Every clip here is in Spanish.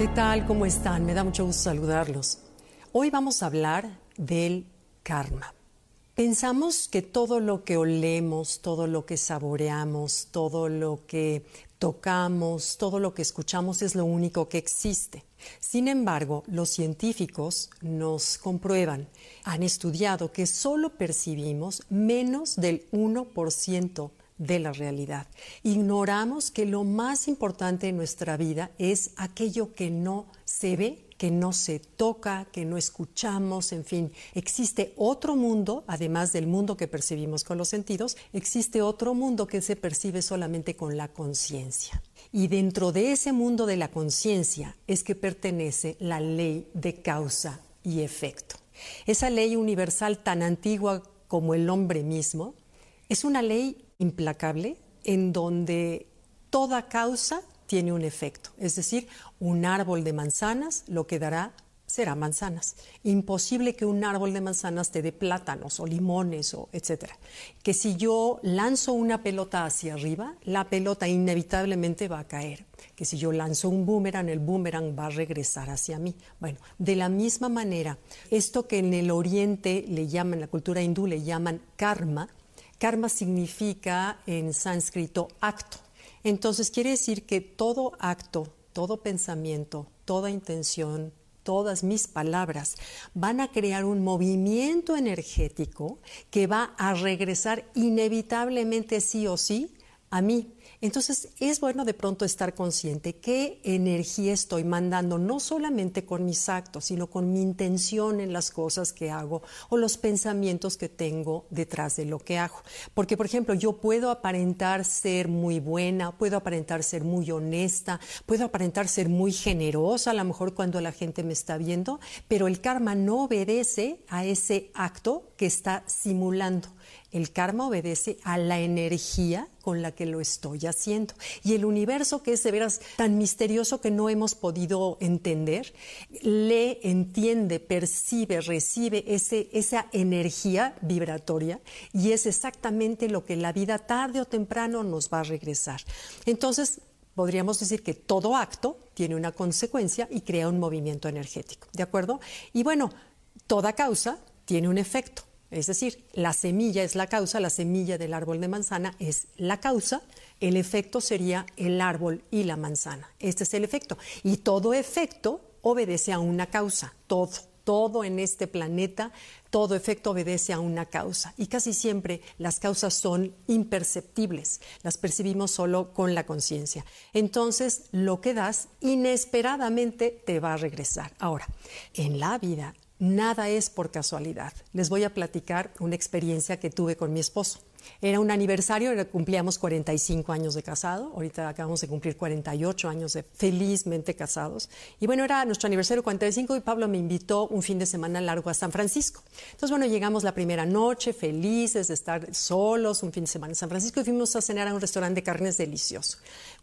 ¿Qué tal? ¿Cómo están? Me da mucho gusto saludarlos. Hoy vamos a hablar del karma. Pensamos que todo lo que olemos, todo lo que saboreamos, todo lo que tocamos, todo lo que escuchamos es lo único que existe. Sin embargo, los científicos nos comprueban, han estudiado que solo percibimos menos del 1% de la realidad. Ignoramos que lo más importante en nuestra vida es aquello que no se ve, que no se toca, que no escuchamos, en fin, existe otro mundo, además del mundo que percibimos con los sentidos, existe otro mundo que se percibe solamente con la conciencia. Y dentro de ese mundo de la conciencia es que pertenece la ley de causa y efecto. Esa ley universal tan antigua como el hombre mismo es una ley implacable en donde toda causa tiene un efecto. Es decir, un árbol de manzanas lo que dará será manzanas. Imposible que un árbol de manzanas te dé plátanos o limones o etcétera. Que si yo lanzo una pelota hacia arriba, la pelota inevitablemente va a caer. Que si yo lanzo un boomerang, el boomerang va a regresar hacia mí. Bueno, de la misma manera, esto que en el oriente le llaman, la cultura hindú le llaman karma, Karma significa en sánscrito acto. Entonces quiere decir que todo acto, todo pensamiento, toda intención, todas mis palabras van a crear un movimiento energético que va a regresar inevitablemente sí o sí a mí. Entonces es bueno de pronto estar consciente qué energía estoy mandando, no solamente con mis actos, sino con mi intención en las cosas que hago o los pensamientos que tengo detrás de lo que hago. Porque, por ejemplo, yo puedo aparentar ser muy buena, puedo aparentar ser muy honesta, puedo aparentar ser muy generosa, a lo mejor cuando la gente me está viendo, pero el karma no obedece a ese acto que está simulando. El karma obedece a la energía con la que lo estoy haciendo. Y el universo, que es de veras tan misterioso que no hemos podido entender, le entiende, percibe, recibe ese, esa energía vibratoria y es exactamente lo que la vida tarde o temprano nos va a regresar. Entonces, podríamos decir que todo acto tiene una consecuencia y crea un movimiento energético. ¿De acuerdo? Y bueno, toda causa tiene un efecto. Es decir, la semilla es la causa, la semilla del árbol de manzana es la causa, el efecto sería el árbol y la manzana. Este es el efecto. Y todo efecto obedece a una causa, todo, todo en este planeta, todo efecto obedece a una causa. Y casi siempre las causas son imperceptibles, las percibimos solo con la conciencia. Entonces, lo que das inesperadamente te va a regresar. Ahora, en la vida Nada es por casualidad. Les voy a platicar una experiencia que tuve con mi esposo. Era un aniversario, cumplíamos 45 años de casado, ahorita acabamos de cumplir 48 años de felizmente casados. Y bueno, era nuestro aniversario 45 y Pablo me invitó un fin de semana largo a San Francisco. Entonces, bueno, llegamos la primera noche, felices de estar solos, un fin de semana en San Francisco y fuimos a cenar a un restaurante de carnes delicioso.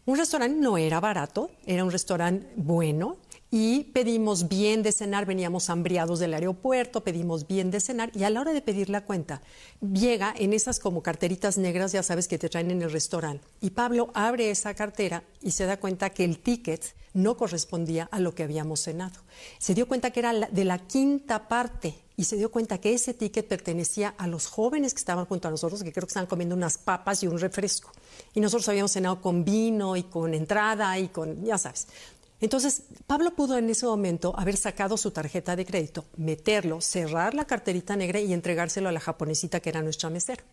Un restaurante no era barato, era un restaurante bueno, y pedimos bien de cenar, veníamos hambriados del aeropuerto, pedimos bien de cenar y a la hora de pedir la cuenta llega en esas como carteritas negras, ya sabes que te traen en el restaurante. Y Pablo abre esa cartera y se da cuenta que el ticket no correspondía a lo que habíamos cenado. Se dio cuenta que era de la quinta parte y se dio cuenta que ese ticket pertenecía a los jóvenes que estaban junto a nosotros, que creo que estaban comiendo unas papas y un refresco. Y nosotros habíamos cenado con vino y con entrada y con, ya sabes. Entonces, Pablo pudo en ese momento haber sacado su tarjeta de crédito, meterlo, cerrar la carterita negra y entregárselo a la japonesita que era nuestra mesera.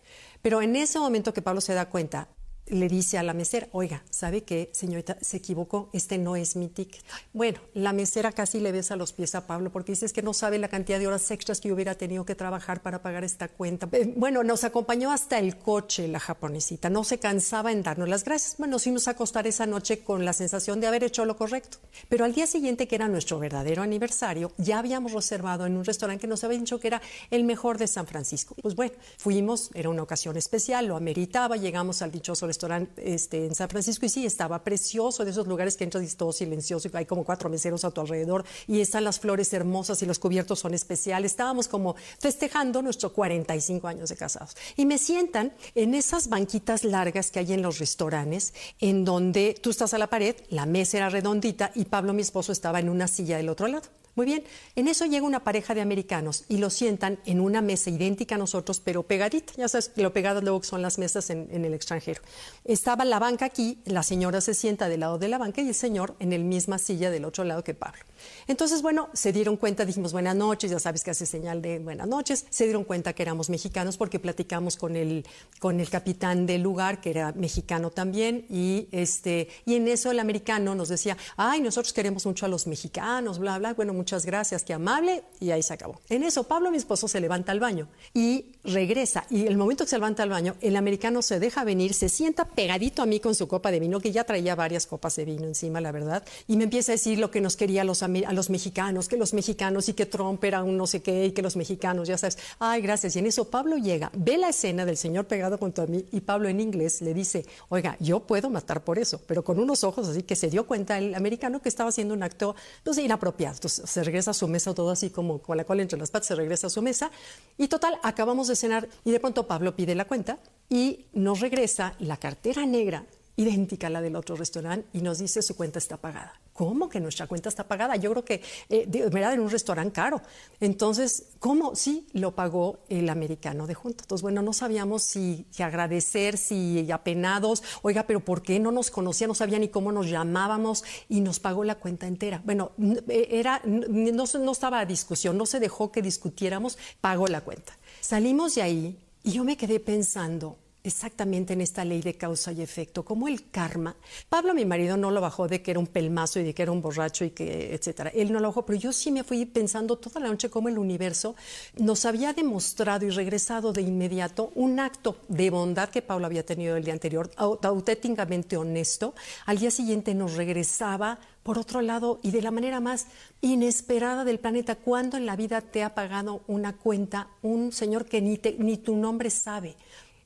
Pero en ese momento que Pablo se da cuenta, le dice a la mesera, oiga, ¿sabe qué, señorita? Se equivocó, este no es mi ticket. Bueno, la mesera casi le besa los pies a Pablo porque dice que no sabe la cantidad de horas extras que hubiera tenido que trabajar para pagar esta cuenta. Eh, bueno, nos acompañó hasta el coche la japonesita, no se cansaba en darnos las gracias. Bueno, nos fuimos a acostar esa noche con la sensación de haber hecho lo correcto. Pero al día siguiente, que era nuestro verdadero aniversario, ya habíamos reservado en un restaurante que nos había dicho que era el mejor de San Francisco. Pues bueno, fuimos, era una ocasión especial, lo ameritaba, llegamos al dichoso restaurante este, en San Francisco y sí, estaba precioso, de esos lugares que entras y todo silencioso y hay como cuatro meseros a tu alrededor y están las flores hermosas y los cubiertos son especiales. Estábamos como festejando nuestros 45 años de casados. Y me sientan en esas banquitas largas que hay en los restaurantes, en donde tú estás a la pared, la mesa era redondita y Pablo, mi esposo, estaba en una silla del otro lado. Muy bien, en eso llega una pareja de americanos y lo sientan en una mesa idéntica a nosotros, pero pegadita. Ya sabes, lo pegadas luego son las mesas en, el extranjero. Estaba la banca aquí, la señora se sienta del lado de la banca y el señor en el misma silla del otro lado que Pablo. Entonces, bueno, se dieron cuenta, dijimos buenas noches, ya sabes que hace señal de buenas noches, se dieron cuenta que éramos mexicanos porque platicamos con el, con el capitán del lugar, que era mexicano también, y, este, y en eso el americano nos decía, ay, nosotros queremos mucho a los mexicanos, bla, bla, bueno, muchas gracias, qué amable, y ahí se acabó. En eso, Pablo, mi esposo, se levanta al baño y regresa. Y el momento que se levanta al baño, el americano se deja venir, se sienta pegadito a mí con su copa de vino, que ya traía varias copas de vino encima, la verdad, y me empieza a decir lo que nos quería a los, a los mexicanos, que los mexicanos y que Trump era un no sé qué, y que los mexicanos, ya sabes, ay, gracias. Y en eso Pablo llega, ve la escena del señor pegado junto a mí, y Pablo en inglés le dice, oiga, yo puedo matar por eso, pero con unos ojos así que se dio cuenta el americano que estaba haciendo un acto, no sé, inapropiado. Entonces, se regresa a su mesa todo así como con la cola entre las patas, se regresa a su mesa y total, acabamos de cenar y de pronto Pablo pide la cuenta y nos regresa la cartera negra idéntica a la del otro restaurante y nos dice su cuenta está pagada. ¿Cómo que nuestra cuenta está pagada? Yo creo que, eh, era en un restaurante caro. Entonces, ¿cómo? Sí, lo pagó el americano de junto. Entonces, bueno, no sabíamos si, agradecer, si apenados, oiga, pero ¿por qué no nos conocía? No sabía ni cómo nos llamábamos y nos pagó la cuenta entera. Bueno, eh, era, no, no estaba a discusión, no se dejó que discutiéramos, pagó la cuenta. Salimos de ahí y yo me quedé pensando, exactamente en esta ley de causa y efecto, como el karma. Pablo, mi marido, no lo bajó de que era un pelmazo y de que era un borracho y que, etcétera. Él no lo bajó, pero yo sí me fui pensando toda la noche cómo el universo nos había demostrado y regresado de inmediato un acto de bondad que Pablo había tenido el día anterior, auténticamente honesto. Al día siguiente nos regresaba por otro lado, y de la manera más inesperada del planeta, cuando en la vida te ha pagado una cuenta un señor que ni, ni tu nombre sabe,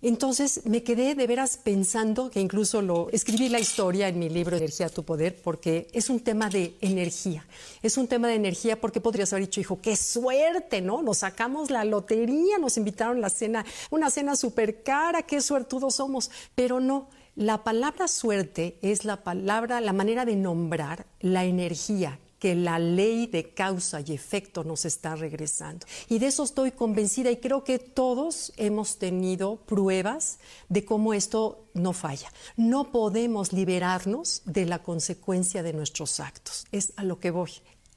entonces me quedé de veras pensando, que incluso lo escribí la historia en mi libro Energía a tu Poder, porque es un tema de energía. Es un tema de energía porque podrías haber dicho, hijo, qué suerte, ¿no? Nos sacamos la lotería, nos invitaron a la cena, una cena súper cara, qué suertudos somos. Pero no, la palabra suerte es la palabra, la manera de nombrar la energía que la ley de causa y efecto nos está regresando. Y de eso estoy convencida y creo que todos hemos tenido pruebas de cómo esto no falla. No podemos liberarnos de la consecuencia de nuestros actos. Es a lo que voy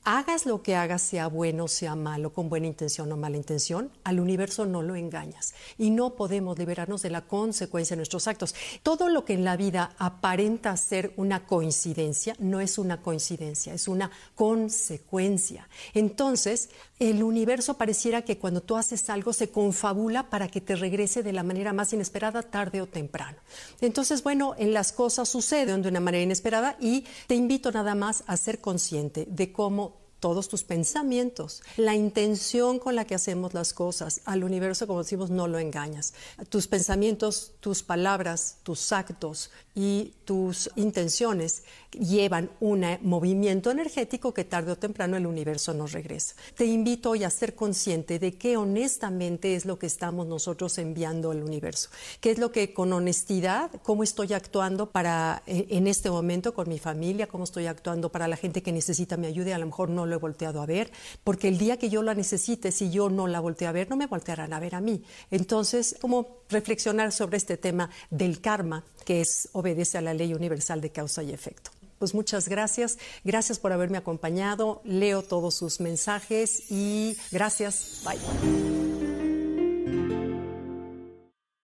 hagas lo que hagas, sea bueno, sea malo, con buena intención o mala intención, al universo no lo engañas. Y no podemos liberarnos de la consecuencia de nuestros actos. Todo lo que en la vida aparenta ser una coincidencia, no es una coincidencia, es una consecuencia. Entonces, el universo pareciera que cuando tú haces algo se confabula para que te regrese de la manera más inesperada, tarde o temprano. Entonces, bueno, en las cosas suceden de una manera inesperada y te invito nada más a ser consciente de cómo todos tus pensamientos, la intención con la que hacemos las cosas. Al universo, como decimos, no lo engañas. Tus pensamientos, tus palabras, tus actos y tus intenciones llevan un movimiento energético que tarde o temprano el universo nos regresa. Te invito hoy a ser consciente de qué honestamente es lo que estamos nosotros enviando al universo, qué es lo que con honestidad, cómo estoy actuando para eh, en este momento con mi familia, cómo estoy actuando para la gente que necesita mi ayuda y a lo mejor no he volteado a ver, porque el día que yo la necesite, si yo no la volteo a ver, no me voltearán a ver a mí. Entonces, como reflexionar sobre este tema del karma, que es obedece a la ley universal de causa y efecto. Pues muchas gracias, gracias por haberme acompañado, leo todos sus mensajes y gracias, bye.